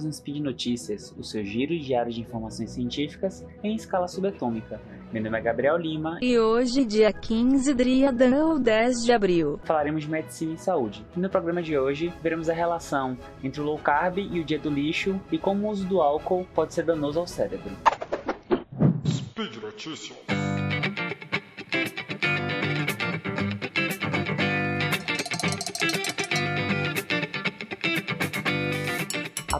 mais um Speed Notícias, o seu giro diário de informações científicas em escala subatômica. Meu nome é Gabriel Lima e hoje, dia 15 de ou 10 de abril, falaremos de medicina e saúde. E no programa de hoje, veremos a relação entre o low carb e o dia do lixo e como o uso do álcool pode ser danoso ao cérebro. Speed Notícias.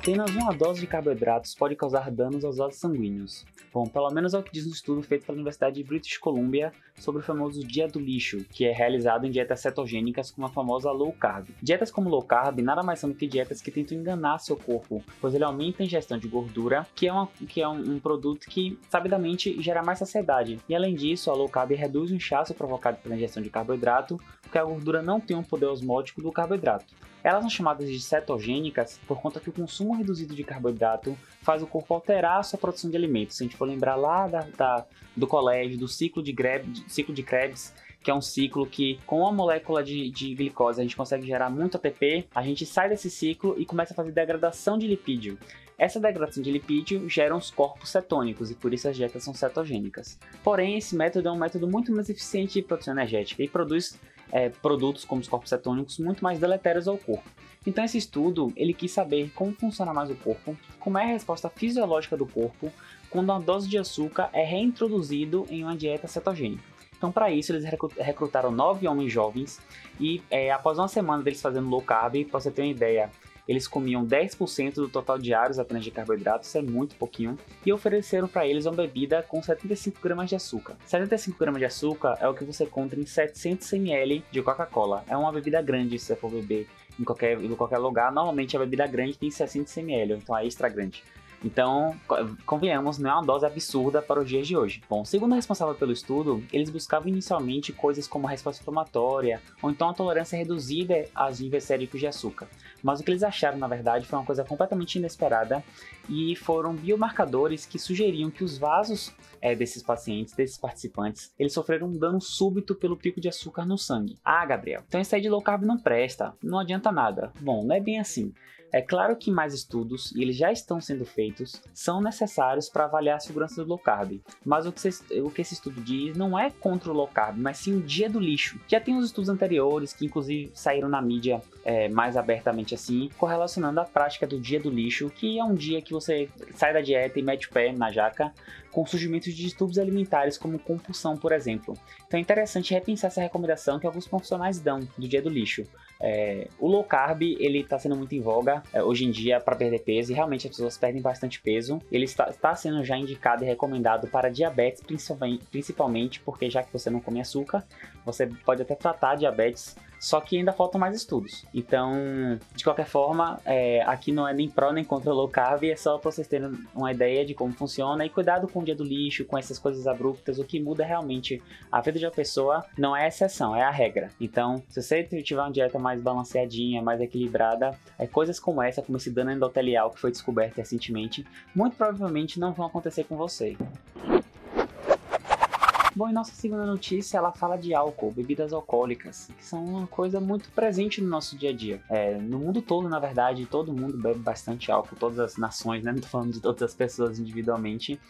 Apenas uma dose de carboidratos pode causar danos aos vasos sanguíneos. Bom, pelo menos é o que diz um estudo feito pela Universidade de British Columbia sobre o famoso dia do lixo, que é realizado em dietas cetogênicas como a famosa low carb. Dietas como low carb nada mais são do que dietas que tentam enganar seu corpo, pois ele aumenta a ingestão de gordura, que é, uma, que é um, um produto que, sabidamente, gera mais saciedade. E além disso, a low carb reduz o inchaço provocado pela ingestão de carboidrato, porque a gordura não tem um poder osmótico do carboidrato. Elas são chamadas de cetogênicas por conta que o consumo reduzido de carboidrato faz o corpo alterar a sua produção de alimentos. Se a gente for lembrar lá da, da do colégio, do ciclo de, ciclo de Krebs, que é um ciclo que, com a molécula de, de, glicose, a gente consegue gerar muito ATP, a gente sai desse ciclo e começa a fazer degradação de lipídio. Essa degradação de lipídio gera os corpos cetônicos e por isso as dietas são cetogênicas. Porém, esse método é um método muito mais eficiente de produção energética e produz é, produtos como os corpos cetônicos muito mais deletérios ao corpo. Então esse estudo ele quis saber como funciona mais o corpo, como é a resposta fisiológica do corpo quando uma dose de açúcar é reintroduzido em uma dieta cetogênica. Então, para isso, eles recrutaram nove homens jovens e, é, após uma semana deles fazendo low carb, para você ter uma ideia, eles comiam 10% do total diário apenas de carboidratos, isso é muito pouquinho, e ofereceram para eles uma bebida com 75 gramas de açúcar. 75 gramas de açúcar é o que você encontra em 700 ml de Coca-Cola. É uma bebida grande se você for beber em qualquer, em qualquer lugar. Normalmente a bebida grande tem 60 ml, então a extra grande. Então, convenhamos, não é uma dose absurda para os dias de hoje. Bom, segundo a responsável pelo estudo, eles buscavam inicialmente coisas como a resposta inflamatória ou então a tolerância reduzida aos níveis séricos de açúcar. Mas o que eles acharam, na verdade, foi uma coisa completamente inesperada e foram biomarcadores que sugeriam que os vasos é, desses pacientes, desses participantes, eles sofreram um dano súbito pelo pico de açúcar no sangue. Ah, Gabriel, então isso aí de low carb não presta, não adianta nada. Bom, não é bem assim. É claro que mais estudos, e eles já estão sendo feitos, são necessários para avaliar a segurança do low carb. Mas o que, o que, esse estudo diz não é contra o low carb, mas sim o dia do lixo. Já tem os estudos anteriores, que inclusive saíram na mídia é, mais abertamente assim, correlacionando a prática do dia do lixo, que é um dia que você sai da dieta e mete o pé na jaca, com surgimento de distúrbios alimentares, como compulsão, por exemplo. Então é interessante repensar essa recomendação que alguns profissionais dão do dia do lixo. É, o low carb ele está sendo muito em voga é, hoje em dia para perder peso e realmente as pessoas perdem bastante peso. Ele está, está sendo já indicado e recomendado para diabetes, principalmente, principalmente porque já que você não come açúcar, você pode até tratar diabetes só que ainda faltam mais estudos. Então, de qualquer forma, é, aqui não é nem pró nem contra low carb, é só para vocês terem uma ideia de como funciona e cuidado com o dia do lixo, com essas coisas abruptas, o que muda realmente a vida de uma pessoa não é exceção, é a regra. Então, se você tiver uma dieta mais balanceadinha, mais equilibrada, é, coisas como essa, como esse dano endotelial que foi descoberto recentemente, muito provavelmente não vão acontecer com você. Bom, e nossa segunda notícia, ela fala de álcool, bebidas alcoólicas, que são uma coisa muito presente no nosso dia a dia. É, no mundo todo, na verdade, todo mundo bebe bastante álcool, todas as nações, né? Não tô falando de todas as pessoas individualmente.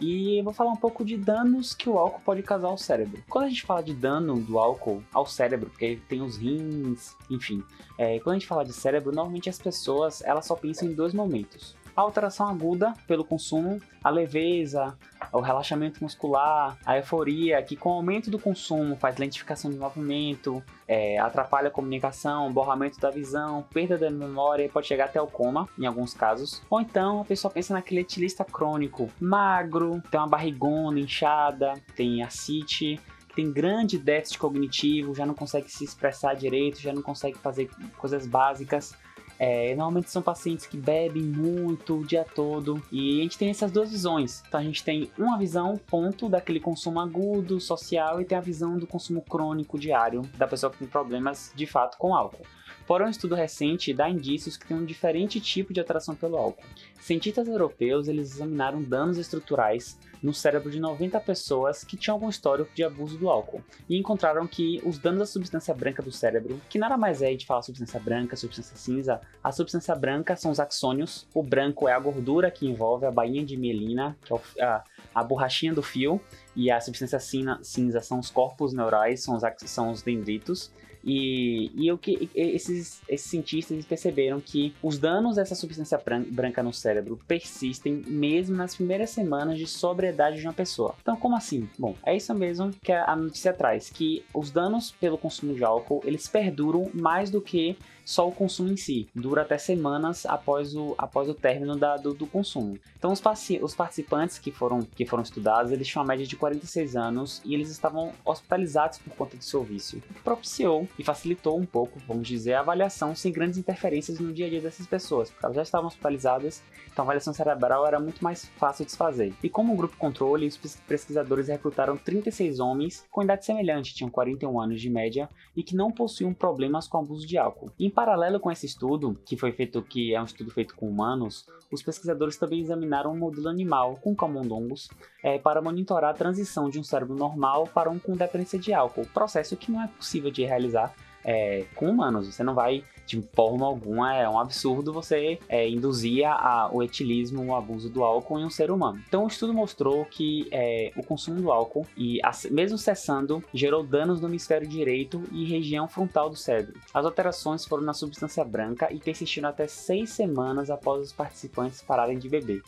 E eu vou falar um pouco de danos que o álcool pode causar ao cérebro. Quando a gente fala de dano do álcool ao cérebro, porque tem os rins, enfim, é, quando a gente fala de cérebro, normalmente as pessoas elas só pensam em dois momentos a alteração aguda pelo consumo, a leveza, o relaxamento muscular, a euforia, que com o aumento do consumo faz lentificação de movimento, é, atrapalha a comunicação, borramento da visão, perda da memória e pode chegar até o coma, em alguns casos. Ou então a pessoa pensa naquele etilista crônico, magro, tem uma barrigona inchada, tem ascite, tem grande déficit cognitivo, já não consegue se expressar direito, já não consegue fazer coisas básicas. É, normalmente são pacientes que bebem muito o dia todo e a gente tem essas duas visões. Então a gente tem uma visão ponto daquele consumo agudo, social e tem a visão do consumo crônico diário da pessoa que tem problemas de fato com álcool. Porém, um estudo recente dá indícios que tem um diferente tipo de atração pelo álcool. Cientistas europeus eles examinaram danos estruturais no cérebro de 90 pessoas que tinham algum histórico de abuso do álcool e encontraram que os danos da substância branca do cérebro, que nada mais é de falar substância branca, substância cinza, a substância branca são os axônios, o branco é a gordura que envolve a bainha de mielina, que é a, a borrachinha do fio, e a substância cinza são os corpos neurais, são os, são os dendritos, e, e o que esses, esses cientistas perceberam que os danos dessa substância branca no cérebro persistem mesmo nas primeiras semanas de sobriedade de uma pessoa. Então, como assim? Bom, é isso mesmo que a notícia traz, que os danos pelo consumo de álcool, eles perduram mais do que só o consumo em si. Dura até semanas após o, após o término da, do, do, consumo. Então, os, os participantes que foram, que foram estudados, eles tinham uma média de 46 anos e eles estavam hospitalizados por conta do seu vício. Propiciou e facilitou um pouco, vamos dizer, a avaliação sem grandes interferências no dia a dia dessas pessoas, porque elas já estavam hospitalizadas, então a avaliação cerebral era muito mais fácil de se fazer. E como grupo controle, os pesquisadores recrutaram 36 homens com idade semelhante, tinham 41 anos de média e que não possuíam problemas com abuso de álcool. Em paralelo com esse estudo, que foi feito, que é um estudo feito com humanos, os pesquisadores também examinaram um modelo animal com camundongos é, para monitorar a transição de um cérebro normal para um com dependência de álcool, processo que não é possível de realizar é, com humanos. Você não vai, de forma alguma, é um absurdo você é, induzir a, o etilismo, o abuso do álcool em um ser humano. Então, o estudo mostrou que é, o consumo do álcool, e mesmo cessando, gerou danos no hemisfério direito e região frontal do cérebro. As alterações foram na substância branca e persistiram até seis semanas após os participantes pararem de beber.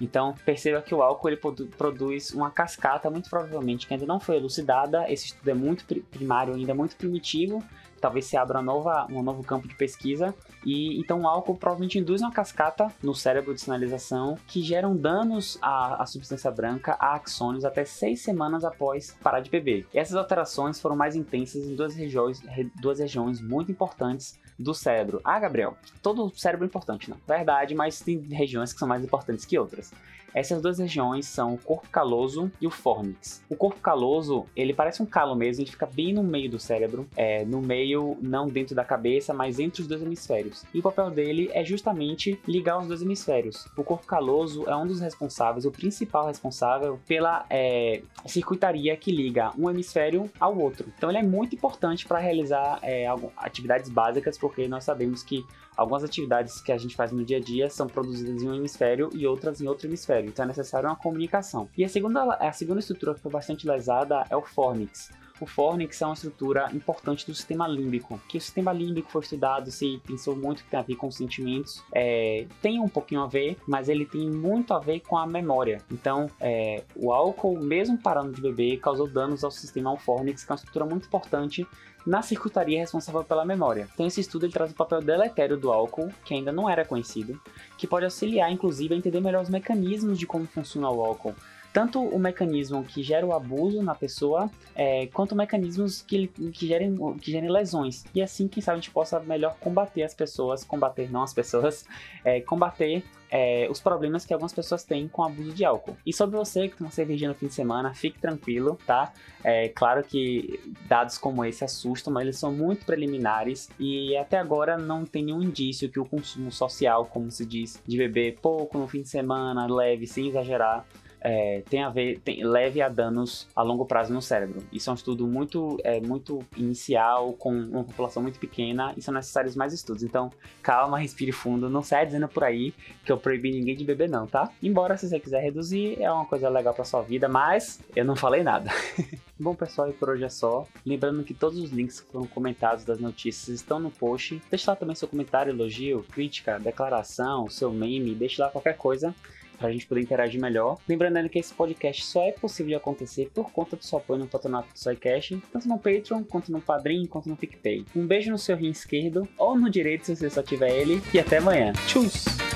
Então, perceba que o álcool ele produz uma cascata, muito provavelmente, que ainda não foi elucidada. Esse estudo é muito primário, ainda muito primitivo, talvez se abra nova, um novo campo de pesquisa. E então o álcool provavelmente induz uma cascata no cérebro de sinalização que geram danos à, à substância branca, a axônios, até seis semanas após parar de beber. E essas alterações foram mais intensas em duas regiões, duas regiões muito importantes do cérebro. Ah, Gabriel, todo cérebro é importante, não? Verdade, mas tem regiões que são mais importantes que outras. Essas duas regiões são o corpo caloso e o fórnix. O corpo caloso, ele parece um calo mesmo, ele fica bem no meio do cérebro, é, no meio, não dentro da cabeça, mas entre os dois hemisférios. E o papel dele é justamente ligar os dois hemisférios. O corpo caloso é um dos responsáveis, o principal responsável pela é, circuitaria que liga um hemisfério ao outro. Então ele é muito importante para realizar é, atividades básicas, porque nós sabemos que algumas atividades que a gente faz no dia a dia são produzidas em um hemisfério e outras em outro hemisfério. Então é necessário uma comunicação. E a segunda, a segunda estrutura que foi bastante lesada é o fornix. O fornix é uma estrutura importante do sistema límbico, que o sistema límbico foi estudado, se pensou muito que tem a ver com sentimentos, é, tem um pouquinho a ver, mas ele tem muito a ver com a memória. Então, é, o álcool, mesmo parando de beber, causou danos ao sistema fornix, que é uma estrutura muito importante na circuitaria responsável pela memória. Então esse estudo ele traz o papel deletério do álcool, que ainda não era conhecido, que pode auxiliar inclusive a entender melhor os mecanismos de como funciona o álcool, tanto o mecanismo que gera o abuso na pessoa, é, quanto mecanismos que, que, gerem, que gerem lesões. E assim, quem sabe, a gente possa melhor combater as pessoas, combater não as pessoas, é, combater é, os problemas que algumas pessoas têm com o abuso de álcool. E sobre você que toma cerveja no fim de semana, fique tranquilo, tá? É claro que dados como esse assustam, mas eles são muito preliminares e até agora não tem nenhum indício que o consumo social, como se diz, de beber pouco no fim de semana, leve, sem exagerar, é, tem a ver, tem, leve a danos a longo prazo no cérebro. Isso é um estudo muito, é, muito inicial, com uma população muito pequena, e são necessários mais estudos. Então, calma, respire fundo, não sai dizendo por aí que eu proibi ninguém de beber, não, tá? Embora, se você quiser reduzir, é uma coisa legal pra sua vida, mas eu não falei nada. Bom, pessoal, e por hoje é só. Lembrando que todos os links que foram comentados das notícias estão no post. Deixe lá também seu comentário, elogio, crítica, declaração, seu meme, deixe lá qualquer coisa para a gente poder interagir melhor. Lembrando que esse podcast só é possível de acontecer por conta do seu apoio no patronato do SciCash, tanto no Patreon, quanto no Padrim, quanto no PicPay. Um beijo no seu rim esquerdo, ou no direito se você só tiver ele, e até amanhã. Tchau!